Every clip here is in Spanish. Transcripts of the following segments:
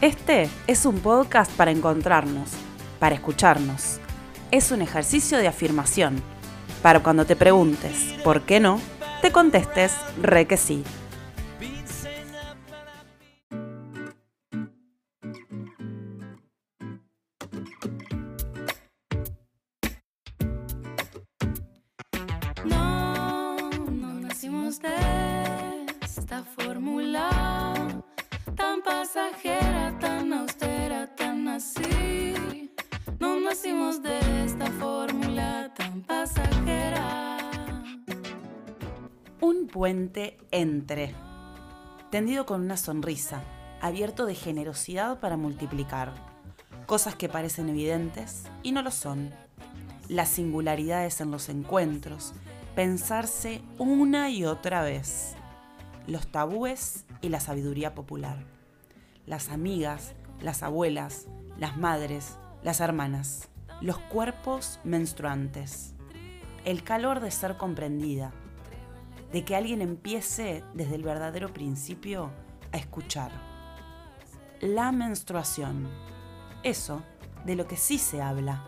Este es un podcast para encontrarnos, para escucharnos. Es un ejercicio de afirmación, para cuando te preguntes ¿por qué no? te contestes re que sí. Tendido con una sonrisa, abierto de generosidad para multiplicar. Cosas que parecen evidentes y no lo son. Las singularidades en los encuentros, pensarse una y otra vez. Los tabúes y la sabiduría popular. Las amigas, las abuelas, las madres, las hermanas. Los cuerpos menstruantes. El calor de ser comprendida. De que alguien empiece desde el verdadero principio a escuchar. La menstruación. Eso de lo que sí se habla.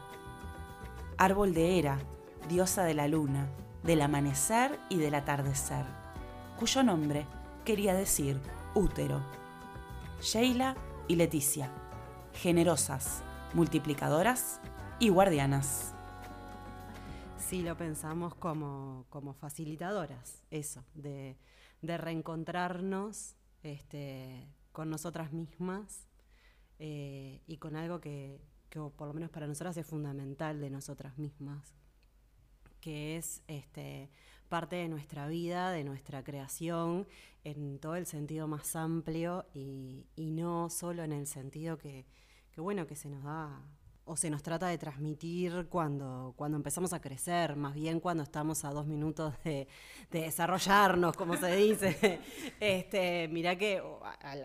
Árbol de Hera, diosa de la luna, del amanecer y del atardecer, cuyo nombre quería decir útero. Sheila y Leticia, generosas, multiplicadoras y guardianas. Sí, lo pensamos como, como facilitadoras, eso, de, reencontrarnos este, con nosotras mismas eh, y con algo que, que por lo menos para nosotras es fundamental de nosotras mismas, que es este, parte de nuestra vida, de nuestra creación, en todo el sentido más amplio y, no solo en el sentido que, bueno, que se nos da o se nos trata de transmitir cuando, cuando empezamos a crecer, más bien cuando estamos a dos minutos de, de desarrollarnos, como se dice. este, mirá que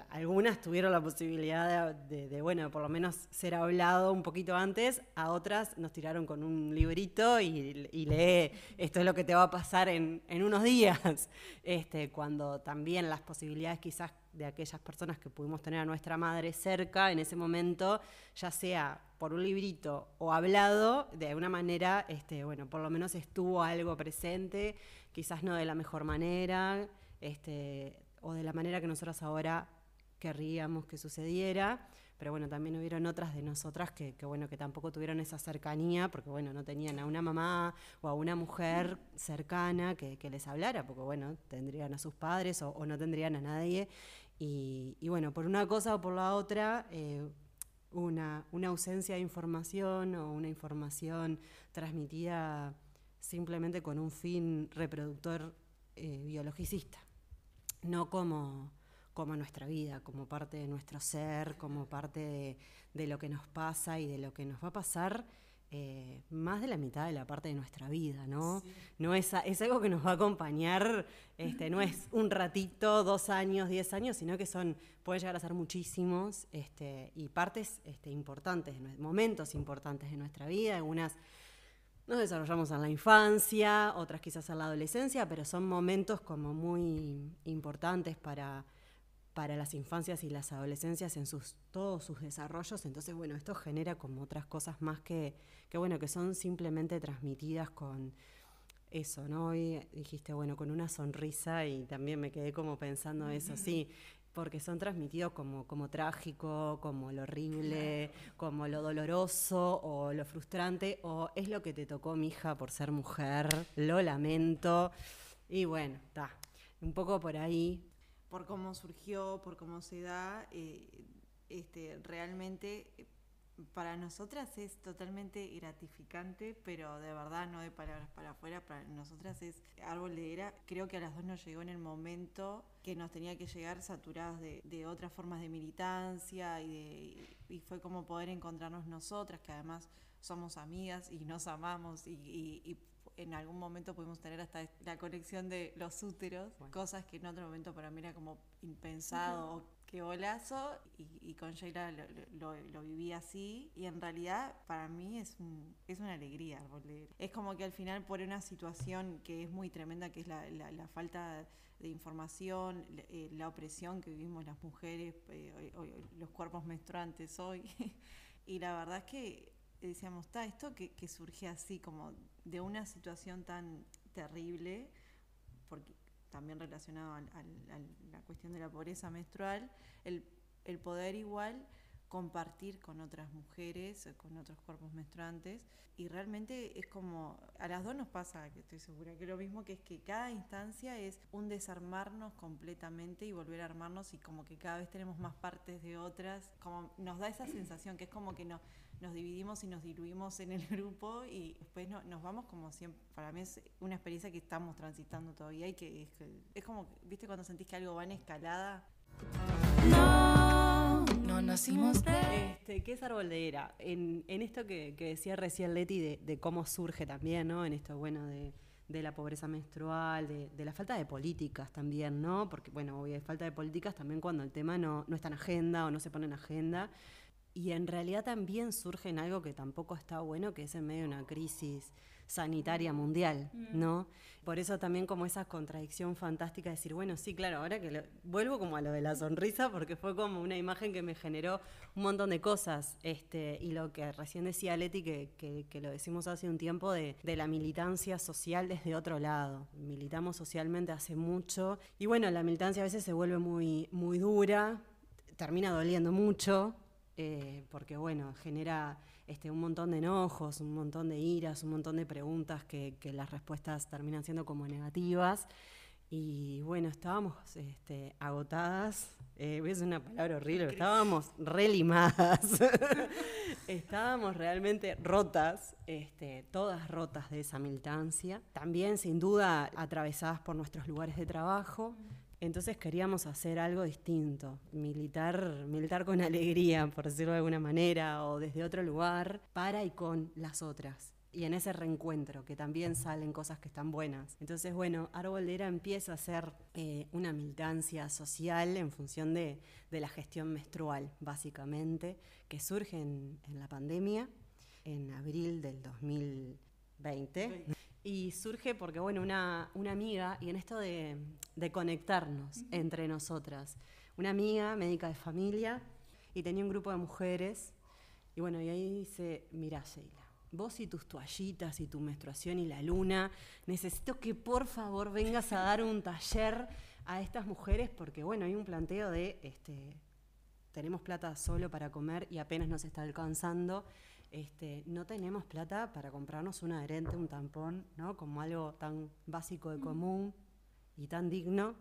algunas tuvieron la posibilidad de, bueno, por lo menos ser hablado un poquito antes, a otras nos tiraron con un librito y, y lee, esto es lo que te va a pasar en, en unos días, este, cuando también las posibilidades quizás de aquellas personas que pudimos tener a nuestra madre cerca en ese momento, ya sea por un librito o hablado, de alguna manera, este, bueno, por lo menos estuvo algo presente, quizás no de la mejor manera, este, o de la manera que nosotros ahora querríamos que sucediera, pero bueno, también hubieron otras de nosotras que, bueno, que tampoco tuvieron esa cercanía, porque bueno, no tenían a una mamá o a una mujer cercana que, les hablara, porque bueno, tendrían a sus padres o no tendrían a nadie. Y, bueno, por una cosa o por la otra, eh, una, una, ausencia de información o una información transmitida simplemente con un fin reproductor eh, biologicista, no como, como nuestra vida, como parte de nuestro ser, como parte de lo que nos pasa y de lo que nos va a pasar eh, más de la mitad de la parte de nuestra vida, ¿no? Sí. no es, es, algo que nos va a acompañar, este, no es un ratito, dos años, diez años, sino que son, puede llegar a ser muchísimos este, y partes este, importantes, momentos importantes de nuestra vida, algunas nos desarrollamos en la infancia, otras quizás en la adolescencia, pero son momentos como muy importantes para para las infancias y las adolescencias en sus, todos sus desarrollos. Entonces, bueno, esto genera como otras cosas más que, que bueno, que son simplemente transmitidas con eso, ¿no? Hoy dijiste, bueno, con una sonrisa y también me quedé como pensando eso, sí, porque son transmitidos como, como trágico, como lo horrible, como lo doloroso o lo frustrante, o es lo que te tocó, mi hija, por ser mujer, lo lamento. Y bueno, está, un poco por ahí por cómo surgió, por cómo se da, eh, este, realmente para nosotras es totalmente gratificante, pero de verdad no de palabras para afuera, para nosotras es árbol de era. Creo que a las dos nos llegó en el momento que nos tenía que llegar saturadas de, de otras formas de militancia y, de, y fue como poder encontrarnos nosotras, que además somos amigas y nos amamos y, y, y en algún momento pudimos tener hasta la conexión de los úteros, bueno. cosas que en otro momento para mí era como impensado, uh -huh. qué golazo. Y, y con Sheila lo, lo- lo viví así. Y en realidad, para mí es, un- es una alegría. Árbol Es como que al final, por una situación que es muy tremenda, que es la, la- la falta de información, la, eh, la opresión que vivimos las mujeres, eh, hoy- hoy- los cuerpos menstruantes hoy. y la verdad es que decíamos, está esto que, que surge así, como de una situación tan terrible, porque también relacionado a la cuestión de la pobreza menstrual, el, el poder igual compartir con otras mujeres, con otros cuerpos menstruantes, y realmente es como, a las dos nos pasa, que estoy segura, que lo mismo que es que cada instancia es un desarmarnos completamente y volver a armarnos y como que cada vez tenemos más partes de otras, como nos da esa sensación que es como que no, nos dividimos y nos diluimos en el grupo y después no- nos vamos como siempre, para mí es una experiencia que estamos transitando todavía y que es, que- es como, viste cuando sentís que algo va en escalada, No, no nacimos de. Este, ¿Qué es árbol de era? En, en esto que, que decía recién Leti de, de cómo surge también, ¿no? En esto, bueno, de, de la pobreza menstrual, de, de la falta de políticas también, ¿no? Porque, bueno, obvio, hay falta de políticas también cuando el tema no, no está en agenda o no se pone en agenda. Y en realidad también surge en algo que tampoco está bueno, que es en medio de una crisis sanitaria mundial, ¿no? Por eso también como esa contradicción fantástica de decir, bueno, sí, claro, ahora que lo- vuelvo como a lo de la sonrisa, porque fue como una imagen que me generó un montón de cosas, este, y lo que recién decía Leti, que, que- que lo decimos hace un tiempo, de, de la militancia social desde otro lado. Militamos socialmente hace mucho, y bueno, la militancia a veces se vuelve muy, muy dura, termina doliendo mucho, eh, porque bueno, genera este, un montón de enojos, un montón de iras, un montón de preguntas que, que las respuestas terminan siendo como negativas. Y bueno, estábamos este, agotadas, eh, es una palabra horrible, estábamos relimadas, estábamos realmente rotas, este, todas rotas de esa militancia, también sin duda atravesadas por nuestros lugares de trabajo, entonces queríamos hacer algo distinto, militar, militar con alegría, por decirlo de alguna manera, o desde otro lugar, para y con las otras. Y en ese reencuentro, que también salen cosas que están buenas. Entonces, bueno, Arboldera empieza a ser eh, una militancia social en función de, de la gestión menstrual, básicamente, que surge en, en la pandemia, en abril del 2020. Y surge porque, bueno, una, una amiga, y en esto de, de conectarnos entre nosotras, una amiga médica de familia, y tenía un grupo de mujeres, y bueno, y ahí dice, mira Sheila, vos y tus toallitas y tu menstruación y la luna, necesito que por favor vengas a dar un taller a estas mujeres, porque bueno, hay un planteo de, este, tenemos plata solo para comer y apenas nos está alcanzando, este, no tenemos plata para comprarnos un adherente, un tampón, ¿no? Como algo tan básico de común y tan digno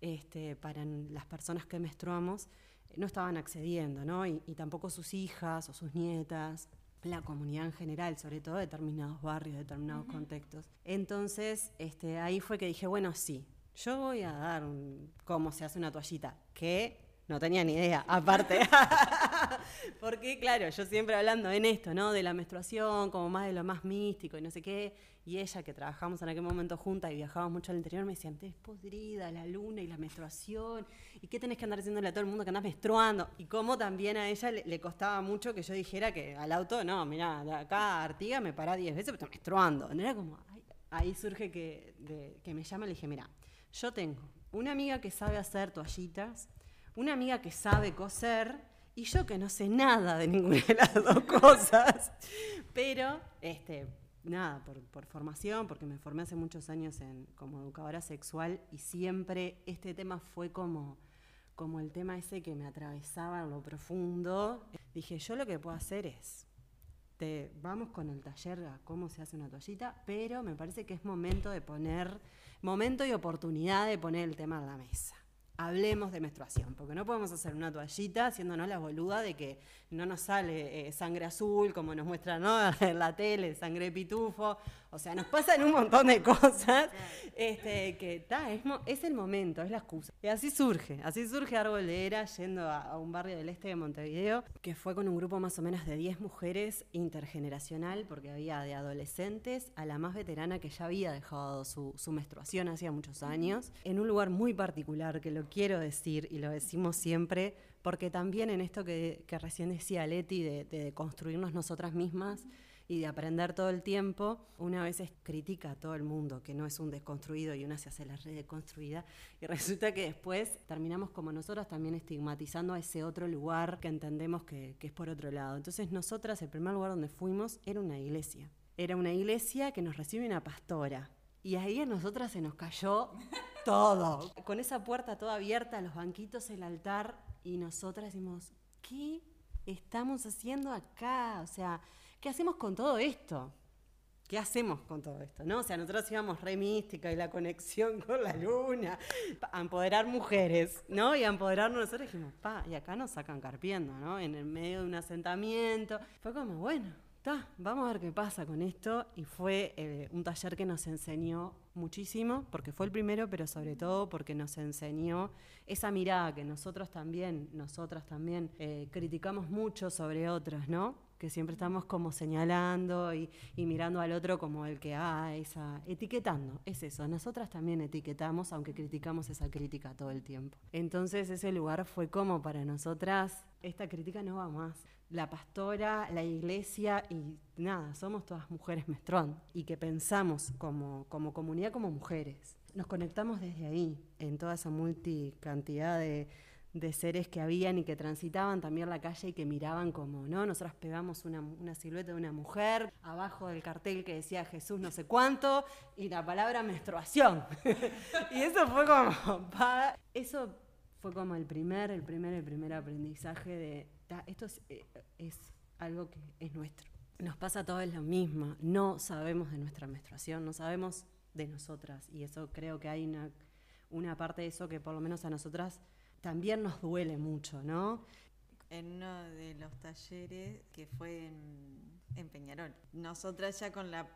este, para las personas que menstruamos, eh, no estaban accediendo, ¿no? Y, y tampoco sus hijas o sus nietas, la comunidad en general, sobre todo determinados barrios, determinados contextos. Entonces, este, ahí fue que dije, bueno, sí, yo voy a dar un- cómo se hace una toallita, que no tenía ni idea, aparte. Porque, claro, yo siempre hablando en esto, ¿no? De la menstruación, como más de lo más místico y no sé qué. Y ella, que trabajamos en aquel momento juntas y viajábamos mucho al interior, me decía, es podrida la luna y la menstruación. ¿Y qué tenés que andar diciéndole a todo el mundo que andás menstruando? Y cómo también a ella le, costaba mucho que yo dijera que al auto, no, mira, de acá Artiga me pará 10 veces, pero estoy menstruando. No era como, ahí surge que, que me llama y le dije, mira, yo tengo una amiga que sabe hacer toallitas, una amiga que sabe coser y yo que no sé nada de ninguna de las dos cosas. Pero, este, nada, por, por formación, porque me formé hace muchos años en, como educadora sexual y siempre este tema fue como, como el tema ese que me atravesaba en lo profundo. Dije, yo lo que puedo hacer es te- vamos con el taller a cómo se hace una toallita, pero me parece que es momento de poner, momento y oportunidad de poner el tema en la mesa. Hablemos de menstruación, porque no podemos hacer una toallita haciéndonos la boluda de que no nos sale eh, sangre azul, como nos muestran ¿no? en la tele, sangre pitufo. O sea, nos pasan un montón de cosas este, que ta, es, es el momento, es la excusa. Y así surge, así surge Árbol de Era yendo a, a un barrio del este de Montevideo, que fue con un grupo más o menos de 10 mujeres intergeneracional, porque había de adolescentes a la más veterana que ya había dejado su, su menstruación hacía muchos años, en un lugar muy particular que lo lo quiero decir y lo decimos siempre, porque también en esto que, recién decía Leti, de, de construirnos nosotras mismas, y de aprender todo el tiempo, una vez critica a todo el mundo que no es un desconstruido y una se hace la red deconstruida y resulta que después terminamos como nosotras también estigmatizando a ese otro lugar que entendemos que, que es por otro lado. Entonces nosotras el primer lugar donde fuimos era una iglesia. Era una iglesia que nos recibe una pastora. Y ahí a nosotras se nos cayó todo. Con esa puerta toda abierta, los banquitos, el altar, y nosotras decimos, ¿qué estamos haciendo acá? O sea, ¿qué hacemos con todo esto? ¿Qué hacemos con todo esto? ¿no? O sea, nosotros íbamos re mística y la conexión con la luna, a empoderar mujeres, ¿no? Y a empoderarnos nosotros dijimos, pa, y acá nos sacan carpiendo, ¿no? En el medio de un asentamiento. Fue como, bueno, vamos a ver qué pasa con esto. Y fue eh, un taller que nos enseñó muchísimo, porque fue el primero, pero sobre todo porque nos enseñó esa mirada que nosotros también, nosotras también, eh, criticamos mucho sobre otras, ¿no? que siempre estamos como señalando y, mirando al otro como el que, ah, esa, etiquetando, es eso, nosotras también etiquetamos, aunque criticamos esa crítica todo el tiempo. Entonces ese lugar fue como para nosotras, esta crítica no va más. La pastora, la iglesia y nada, somos todas mujeres mestrón y que pensamos como, como comunidad como mujeres. Nos conectamos desde ahí, en toda esa multicantidad de de seres que habían y que transitaban también la calle y que miraban como, ¿no? Nosotros pegamos una, una, silueta de una mujer, abajo del cartel que decía Jesús no sé cuánto, y la palabra menstruación. y eso fue como, eso fue como el primer, el primer, el primer aprendizaje de, esto es, eh, es algo que es nuestro. Nos pasa a todos lo mismo, no sabemos de nuestra menstruación, no sabemos de nosotras, y eso creo que hay una, una parte de eso que por lo menos a nosotras también nos duele mucho, ¿no? En uno de los talleres que fue en, Peñarol. Nosotras ya con la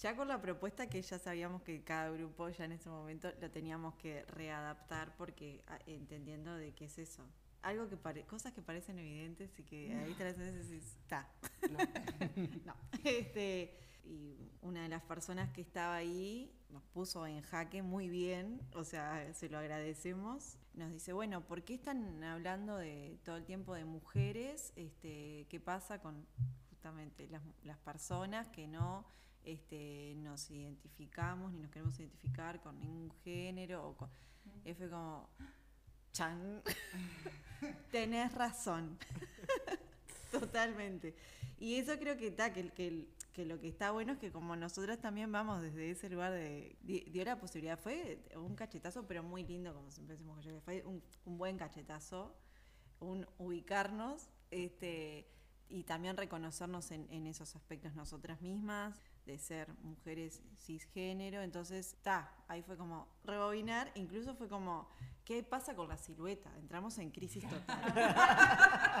ya con la propuesta que ya sabíamos que cada grupo ya en ese momento lo teníamos que readaptar porque ah, entendiendo de qué es eso. Algo que pare, cosas que parecen evidentes y que ahí te las haces y está. No. no. Este, y una de las personas que estaba ahí nos puso en jaque muy bien, o sea, se lo agradecemos. Nos dice, bueno, ¿por qué están hablando de todo el tiempo de mujeres? Este, ¿Qué pasa con justamente las, personas que no este, nos identificamos ni nos queremos identificar con ningún género? O con... Y fue como, chan, tenés razón. Totalmente. Y eso creo que está, que, que, que, lo que está bueno es que como nosotras también vamos desde ese lugar de, dio la posibilidad, fue un cachetazo, pero muy lindo, como siempre decimos, fue un, un buen cachetazo, un ubicarnos, este, y también reconocernos en, en esos aspectos nosotras mismas, de ser mujeres cisgénero, entonces, está, ahí fue como rebobinar, incluso fue como, ¿qué pasa con la silueta? Entramos en crisis total.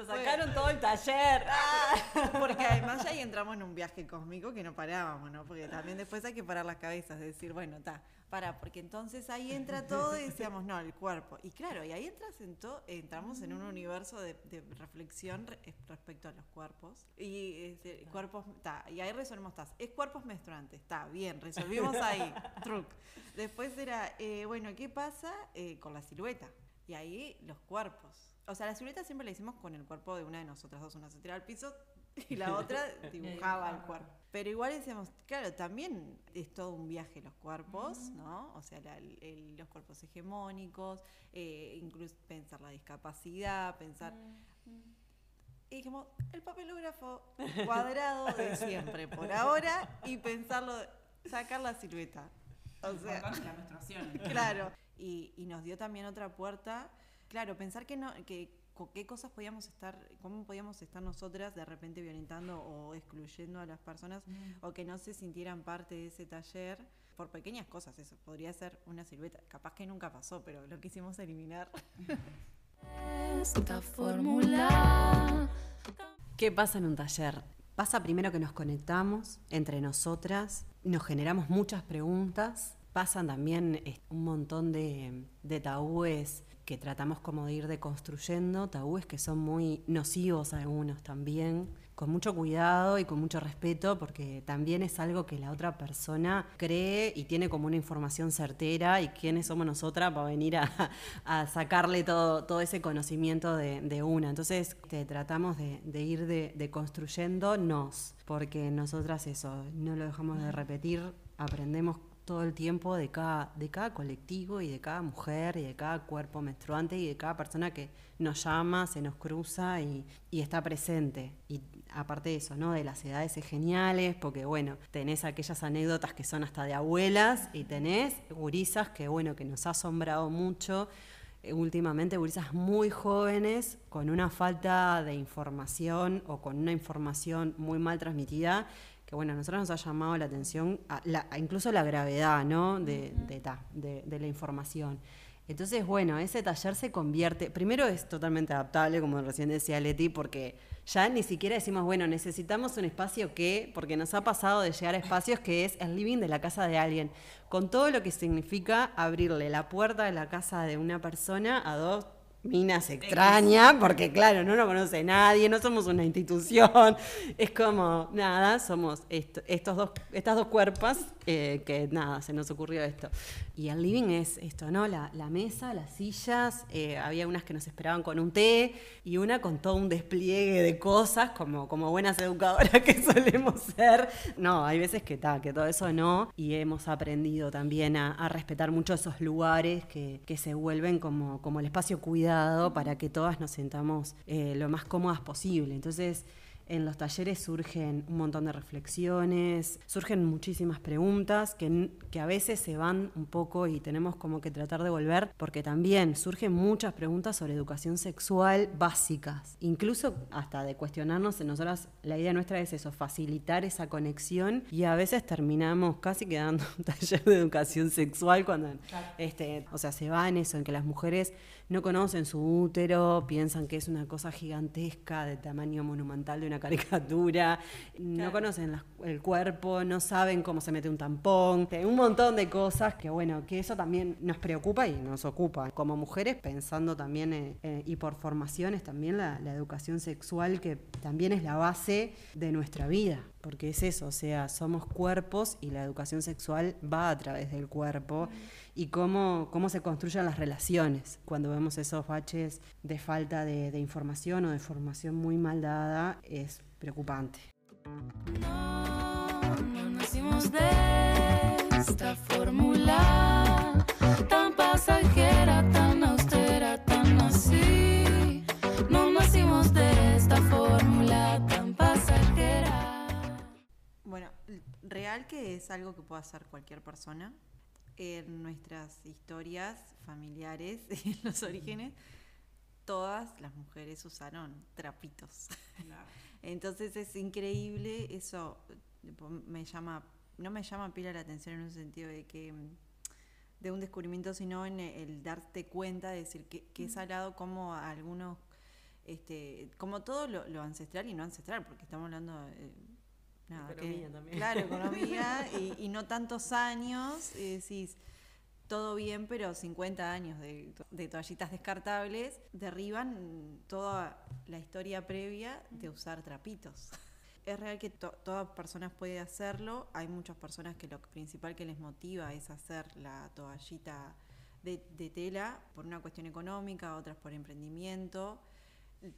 Nos sacaron todo el taller. Porque además ya ahí entramos en un viaje cósmico que no parábamos, ¿no? Porque también después hay que parar las cabezas, decir, bueno, está, para, porque entonces ahí entra todo y decíamos, no, el cuerpo. Y claro, y ahí entras en entramos en un universo de, reflexión respecto a los cuerpos. Y este, cuerpos, está, y ahí resolvemos, está, es cuerpos menstruantes, está, bien, resolvimos ahí, truc. Después era, eh, bueno, ¿qué pasa eh, con la silueta? Y ahí los cuerpos o sea, la silueta siempre la hicimos con el cuerpo de una de nosotras dos. Una se tiraba al piso y la otra dibujaba el cuerpo. Pero igual decíamos, claro, también es todo un viaje los cuerpos, ¿no? O sea, los cuerpos hegemónicos, eh, incluso pensar la discapacidad, pensar... Y dijimos, el papelógrafo cuadrado de siempre, por ahora, y pensarlo, sacar la silueta. O sea, la menstruación. Claro. Y, y nos dio también otra puerta Claro, pensar que no, que qué cosas podíamos estar, cómo podíamos estar nosotras de repente violentando o excluyendo a las personas mm. o que no se sintieran parte de ese taller por pequeñas cosas, eso podría ser una silueta, capaz que nunca pasó, pero lo quisimos eliminar. Esta fórmula. ¿Qué pasa en un taller? Pasa primero que nos conectamos entre nosotras, nos generamos muchas preguntas, pasan también eh, un montón de, de tabúes que tratamos como de ir deconstruyendo, tabúes que son muy nocivos algunos también, con mucho cuidado y con mucho respeto, porque también es algo que la otra persona cree y tiene como una información certera y quiénes somos nosotras para venir a, sacarle todo, todo ese conocimiento de, una. Entonces tratamos de, ir deconstruyéndonos, porque nosotras eso, no lo dejamos de repetir, aprendemos todo el tiempo de cada, de cada colectivo y de cada mujer y de cada cuerpo menstruante y de cada persona que nos llama, se nos cruza y, está presente. Y aparte de eso, ¿no? De las edades geniales, porque bueno, tenés aquellas anécdotas que son hasta de abuelas y tenés gurisas que bueno, que nos ha asombrado mucho eh, últimamente gurisas muy jóvenes con una falta de información o con una información muy mal transmitida que bueno, a nosotros nos ha llamado la atención, incluso la gravedad, ¿no? De, de, la información. Entonces, bueno, ese taller se convierte, primero es totalmente adaptable, como recién decía Leti, porque ya ni siquiera decimos, bueno, necesitamos un espacio que, porque nos ha pasado de llegar a espacios que es el living de la casa de alguien, con todo lo que significa abrirle la puerta de la casa de una persona a dos minas extraña, porque claro, no lo conoce nadie, no somos una institución, es como, nada, somos estos dos, estas dos cuerpos eh, que nada, se nos ocurrió esto. Y el living es esto, ¿no? La, mesa, las sillas, eh, había unas que nos esperaban con un té y una con todo un despliegue de cosas, como, como buenas educadoras que solemos ser. No, hay veces que tal, que todo eso no, y hemos aprendido también a, respetar mucho esos lugares que, que se vuelven como, como el espacio cuidado para que todas nos sentamos eh, lo más cómodas posible. Entonces, en los talleres surgen un montón de reflexiones, surgen muchísimas preguntas que, que, a veces se van un poco y tenemos como que tratar de volver, porque también surgen muchas preguntas sobre educación sexual básicas, incluso hasta de cuestionarnos, nosotras la idea nuestra es eso, facilitar esa conexión y a veces terminamos casi quedando un taller de educación sexual cuando, este, o sea, se va en eso, en que las mujeres no conocen su útero, piensan que es una cosa gigantesca de tamaño monumental de una caricatura, no conocen el cuerpo, no saben cómo se mete un tampón, un montón de cosas que bueno, que eso también nos preocupa y nos ocupa. Como mujeres pensando también eh, eh, y por formaciones también la, educación sexual que también es la base de nuestra vida. Porque es eso, o sea, somos cuerpos y la educación sexual va a través del cuerpo y cómo, cómo se construyen las relaciones cuando vemos esos baches de falta de, información o de formación muy mal dada, es preocupante. No, no nacimos de esta fórmula tan pasajera, tan austera, tan así. No nacimos de esta fórmula tan pasajera. Bueno, real que es algo que puede hacer cualquier persona en nuestras historias familiares en los orígenes, todas las mujeres usaron trapitos. Entonces es increíble, eso me llama, no me llama pila la atención en un sentido de que de un descubrimiento, sino en el darte cuenta de decir que, que es salado como algunos, este, como todo lo, ancestral y no ancestral, porque estamos hablando de economía también. Claro, economía y, no tantos años, y decís, todo bien, pero 50 años de, toallitas descartables derriban toda la historia previa de usar trapitos. Es real que todas personas pueden hacerlo, hay muchas personas que lo principal que les motiva es hacer la toallita de, de tela por una cuestión económica, otras por emprendimiento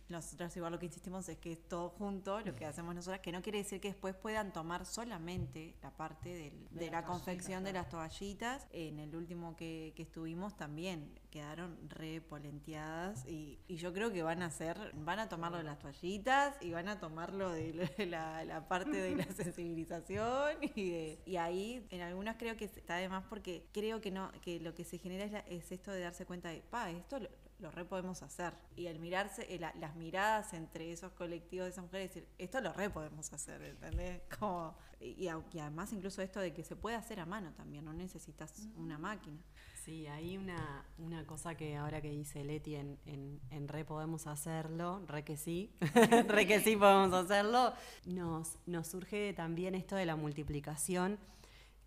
nosotros igual lo que insistimos es que es todo junto, lo que hacemos nosotras, que no quiere decir que después puedan tomar solamente la parte de, la, confección de las toallitas. En el último que, estuvimos también quedaron repolenteadas y, y yo creo que van a hacer, van a tomarlo de las toallitas y van a tomarlo de la, parte de la sensibilización y, y ahí en algunas creo que está de más porque creo que no que lo que se genera es, es esto de darse cuenta de, pa, esto lo re podemos hacer. Y el mirarse, las miradas entre esos colectivos de esas mujeres, decir, esto lo re podemos hacer, ¿entendés? Como, y, además incluso esto de que se puede hacer a mano también, no necesitas una máquina. Sí, hay una, una cosa que ahora que dice Leti en, en, re podemos hacerlo, re que sí, re que sí podemos hacerlo, nos, nos surge también esto de la multiplicación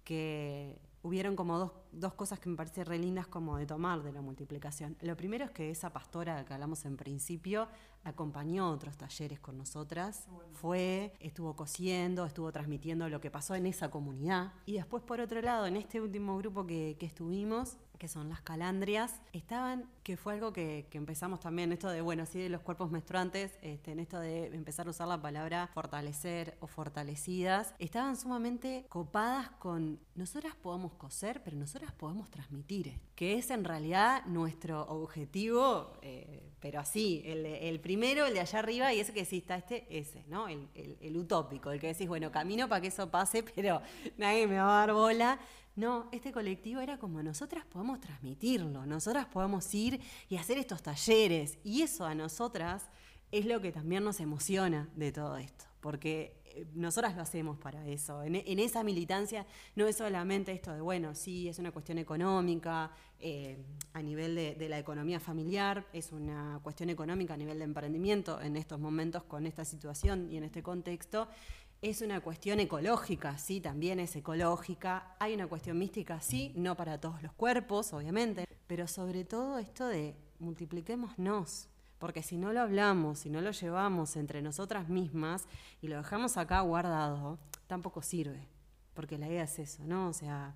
que hubieron como dos, dos cosas que me parecen re lindas como de tomar de la multiplicación. Lo primero es que esa pastora que hablamos en principio acompañó otros talleres con nosotras, fue, estuvo cosiendo, estuvo transmitiendo lo que pasó en esa comunidad. Y después, por otro lado, en este último grupo que, que estuvimos, que son las calandrias, estaban, que fue algo que, empezamos también, esto de, bueno, sí, de los cuerpos menstruantes, este, en esto de empezar a usar la palabra fortalecer o fortalecidas, estaban sumamente copadas con, nosotras podemos coser, pero nosotras podemos transmitir, que es en realidad nuestro objetivo, eh, pero así, el, primero, el de allá arriba, y ese que sí está este, ese, ¿no? El, el utópico, el que decís, bueno, camino para que eso pase, pero nadie me va a dar bola. No, este colectivo era como nosotras podemos transmitirlo, nosotras podemos ir y hacer estos talleres. Y eso a nosotras es lo que también nos emociona de todo esto, porque eh, nosotras lo hacemos para eso. En, esa militancia no es solamente esto de, bueno, sí, es una cuestión económica, eh, a nivel de, la economía familiar, es una cuestión económica a nivel de emprendimiento en estos momentos con esta situación y en este contexto. Es una cuestión ecológica, sí, también es ecológica. Hay una cuestión mística, sí, no para todos los cuerpos, obviamente, pero sobre todo esto de multipliquémonos. Porque si no lo hablamos, si no lo llevamos entre nosotras mismas y lo dejamos acá guardado, tampoco sirve. Porque la idea es eso, ¿no? O sea,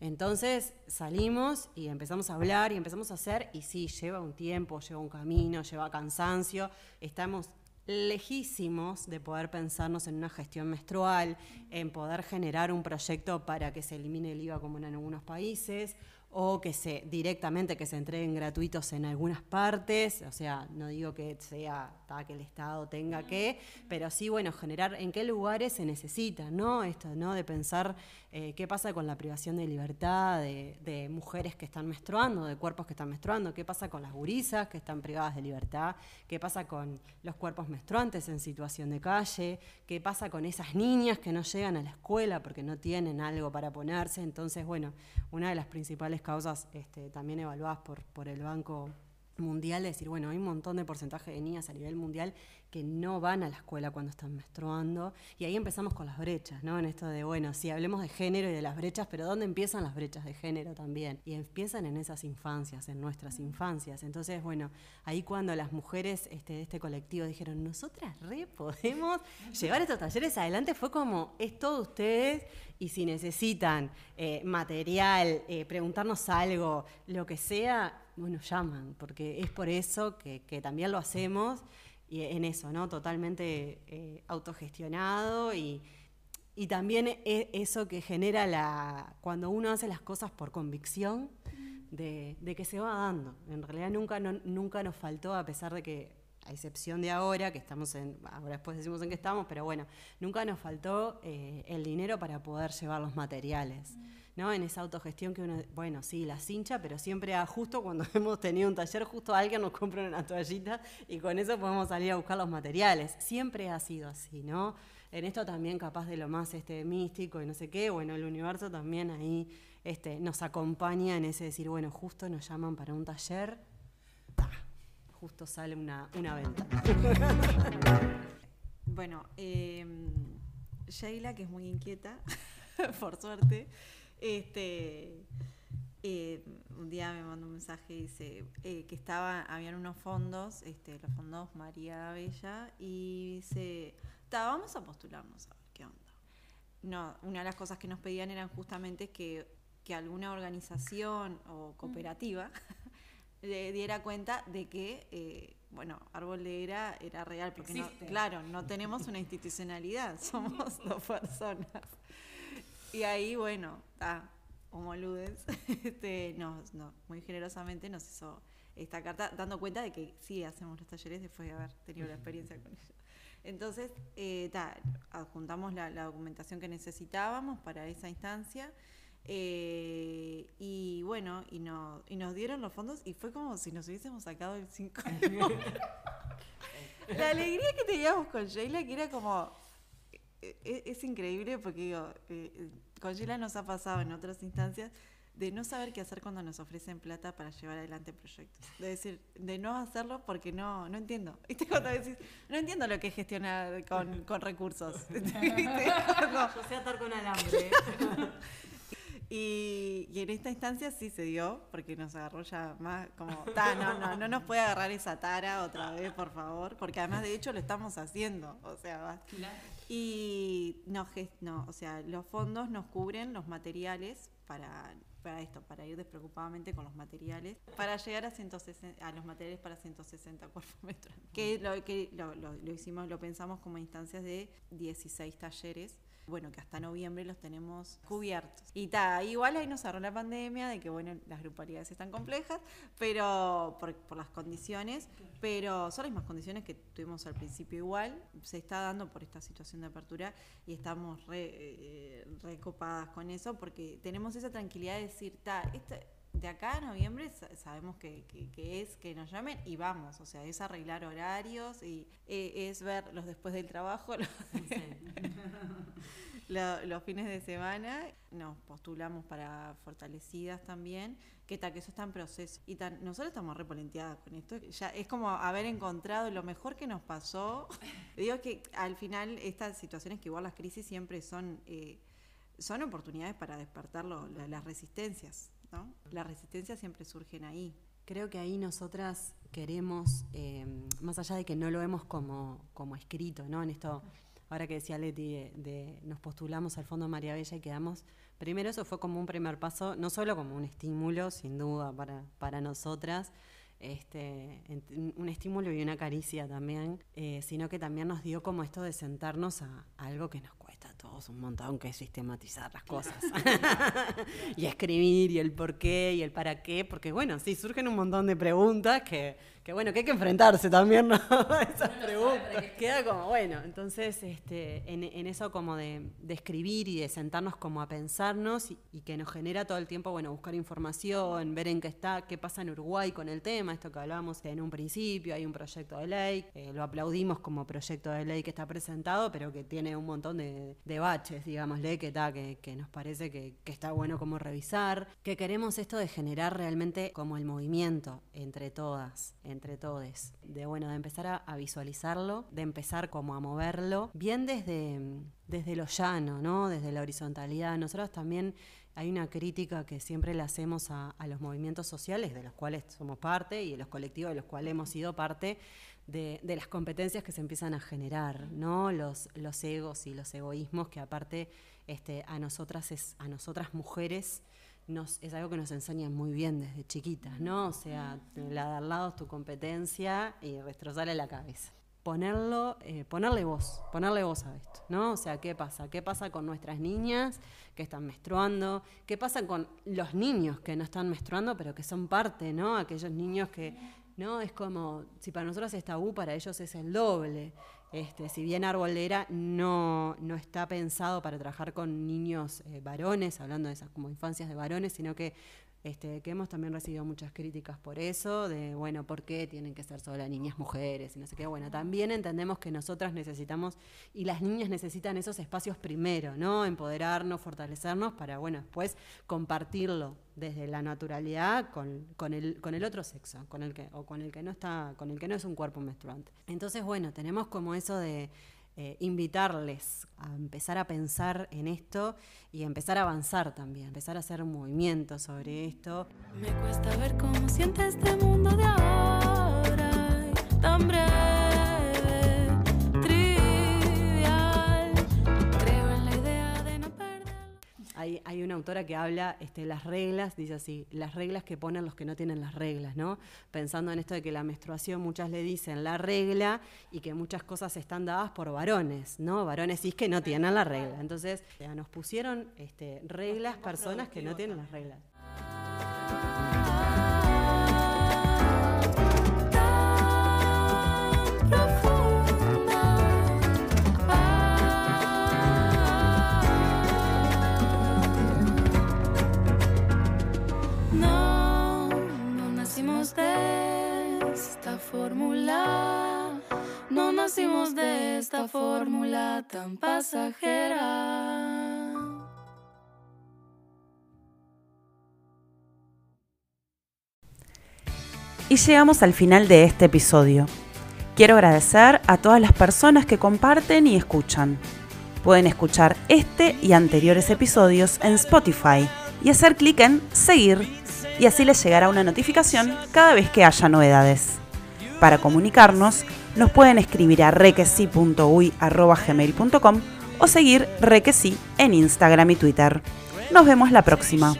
entonces salimos y empezamos a hablar y empezamos a hacer, y sí, lleva un tiempo, lleva un camino, lleva cansancio. Estamos lejísimos de poder pensarnos en una gestión menstrual, en poder generar un proyecto para que se elimine el IVA como en algunos países o que se directamente que se entreguen gratuitos en algunas partes, o sea, no digo que sea que el Estado tenga que, pero sí, bueno, generar en qué lugares se necesita, ¿no? Esto, ¿no? De pensar eh, qué pasa con la privación de libertad de, mujeres que están menstruando, de cuerpos que están menstruando, qué pasa con las gurisas que están privadas de libertad, qué pasa con los cuerpos menstruantes en situación de calle, qué pasa con esas niñas que no llegan a la escuela porque no tienen algo para ponerse, entonces, bueno, una de las principales causas este, también evaluadas por, por el Banco Mundial, es decir, bueno, hay un montón de porcentaje de niñas a nivel mundial que no van a la escuela cuando están menstruando, y ahí empezamos con las brechas, ¿no? En esto de, bueno, sí, hablemos de género y de las brechas, pero ¿dónde empiezan las brechas de género también? Y empiezan en esas infancias, en nuestras infancias. Entonces, bueno, ahí cuando las mujeres este, de este colectivo dijeron, nosotras re podemos llevar estos talleres adelante, fue como, es todo ustedes, y si necesitan eh, material, eh, preguntarnos algo, lo que sea, bueno, llaman, porque es por eso que, también lo hacemos y en eso, ¿no? Totalmente eh, autogestionado y, y también es eso que genera la cuando uno hace las cosas por convicción de, que se va dando. En realidad nunca, nunca nos faltó, a pesar de que, a excepción de ahora, que estamos en, ahora después decimos en qué estamos, pero bueno, nunca nos faltó eh, el dinero para poder llevar los materiales. ¿No? En esa autogestión que uno, bueno, sí, la cincha, pero siempre a justo cuando hemos tenido un taller, justo alguien nos compra una toallita y con eso podemos salir a buscar los materiales. Siempre ha sido así, ¿no? En esto también capaz de lo más este, místico y no sé qué, bueno, el universo también ahí este, nos acompaña en ese decir, bueno, justo nos llaman para un taller, ¡ta! justo sale una, una venta. bueno, eh, Sheila, que es muy inquieta, por suerte, este, eh, un día me mandó un mensaje y dice eh, que estaba, habían unos fondos, este, los fondos María Bella, y dice, vamos a postularnos a ver qué onda. No, una de las cosas que nos pedían eran justamente que, que alguna organización o cooperativa le diera cuenta de que eh, bueno, Árbol de Era era real, porque no, claro, no tenemos una institucionalidad, somos dos personas. Y ahí, bueno, está, como Ludes, este, nos, no, muy generosamente nos hizo esta carta, dando cuenta de que sí hacemos los talleres después de haber tenido la experiencia con ellos. Entonces, eh, ta, adjuntamos la, la, documentación que necesitábamos para esa instancia. Eh, y bueno, y, no, y nos dieron los fondos y fue como si nos hubiésemos sacado el 5 La alegría que teníamos con Sheila, que era como, es, es, increíble porque digo, eh, con Sheila nos ha pasado en otras instancias de no saber qué hacer cuando nos ofrecen plata para llevar adelante proyectos. De decir, de no hacerlo porque no, no entiendo. ¿Viste cuando decís, no entiendo lo que es gestionar con, con recursos? Yo sé atar con alambre. Y, y en esta instancia sí se dio, porque nos agarró ya más como, "Ta, no, no, no nos puede agarrar esa tara otra vez, por favor, porque además de hecho lo estamos haciendo, o sea, va. Y no, no, o sea, los fondos nos cubren los materiales para, para esto, para ir despreocupadamente con los materiales, para llegar a 160, a los materiales para 160 cuerpos metros. Que lo, que lo, lo- lo hicimos, lo pensamos como instancias de 16 talleres. Bueno, que hasta noviembre los tenemos cubiertos. Y ta, igual ahí nos agarró la pandemia de que, bueno, las grupalidades están complejas, pero por, por las condiciones, pero son las mismas condiciones que tuvimos al principio igual. Se está dando por esta situación de apertura y estamos re, eh, recopadas con eso porque tenemos esa tranquilidad de decir, ta, esta- de acá a noviembre sa- sabemos que, que- que es que nos llamen y vamos, o sea, es arreglar horarios y eh, es ver los después del trabajo, los, lo- los fines de semana. Nos postulamos para fortalecidas también, que tal que eso está en proceso. Y tan, nosotros estamos repolenteadas con esto. Ya es como haber encontrado lo mejor que nos pasó. Digo que al final estas situaciones que igual las crisis siempre son eh, son oportunidades para despertar lo- la- las resistencias, ¿no? Las resistencias siempre surgen ahí. Creo que ahí nosotras queremos, eh, más allá de que no lo vemos como, como escrito, ¿no? En esto, ahora que decía Leti, de, nos postulamos al Fondo María Bella y quedamos, primero eso fue como un primer paso, no solo como un estímulo, sin duda, para, para nosotras, este, un estímulo y una caricia también, eh, sino que también nos dio como esto de sentarnos a, a algo que nos cuesta todos un montón, que es sistematizar las cosas. y escribir y el por qué y el para qué, porque bueno, sí, surgen un montón de preguntas que, que bueno, que hay que enfrentarse también, ¿no? Esas preguntas. Queda como, bueno, entonces este, en, en eso como de, de escribir y de sentarnos como a pensarnos y, y que nos genera todo el tiempo, bueno, buscar información, ver en qué está, qué pasa en Uruguay con el tema, esto que hablábamos en un principio, hay un proyecto de ley, eh, lo aplaudimos como proyecto de ley que está presentado, pero que tiene un montón de, de baches, digámosle, que, está, que, que nos parece que, que está bueno como revisar, que queremos esto de generar realmente como el movimiento entre todas, entre todes, de bueno, de empezar a, a visualizarlo, de empezar como a moverlo, bien desde, desde lo llano, ¿no? Desde la horizontalidad. Nosotros también hay una crítica que siempre le hacemos a, los movimientos sociales, de los cuales somos parte, y de los colectivos de los cuales hemos sido parte, de, las competencias que se empiezan a generar, ¿no? Los, los egos y los egoísmos que aparte este, a nosotras es, a nosotras mujeres nos, es algo que nos enseñan muy bien desde chiquitas, ¿no? O sea, la de al lado es tu competencia y destrozarle la cabeza. Ponerlo, eh, ponerle voz, ponerle voz a esto, ¿no? O sea, ¿qué pasa? ¿Qué pasa con nuestras niñas que están menstruando? ¿Qué pasa con los niños que no están menstruando pero que son parte, ¿no? Aquellos niños que, ¿no? Es como, si para nosotros es tabú, para ellos es el doble. Este, si bien Arbolera no, no está pensado para trabajar con niños eh, varones, hablando de esas como infancias de varones, sino que, este, que hemos también recibido muchas críticas por eso, de, bueno, ¿por qué tienen que ser solo niñas mujeres? Y no sé qué. Bueno, también entendemos que nosotras necesitamos, y las niñas necesitan esos espacios primero, ¿no? Empoderarnos, fortalecernos, para, bueno, después compartirlo desde la naturalidad con, con, el, con el otro sexo, con el que, o con el que no está, con el que no es un cuerpo menstruante. Entonces, bueno, tenemos como eso de eh, invitarles a empezar a pensar en esto y empezar a avanzar también, empezar a hacer un movimiento sobre esto. Me cuesta ver cómo siente este mundo de ahora, tan breve, Hay, hay una autora que habla este, las reglas, dice así, las reglas que ponen los que no tienen las reglas, ¿no? Pensando en esto de que la menstruación muchas le dicen la regla y que muchas cosas están dadas por varones, ¿no? Varones cis que no tienen la regla. Entonces, ya nos pusieron este, reglas personas que no tienen las reglas. Esta fórmula tan pasajera. Y llegamos al final de este episodio. Quiero agradecer a todas las personas que comparten y escuchan. Pueden escuchar este y anteriores episodios en Spotify y hacer clic en seguir y así les llegará una notificación cada vez que haya novedades. Para comunicarnos, nos pueden escribir a requesi.uy.gmail.com o seguir Requesi en Instagram y Twitter. Nos vemos la próxima.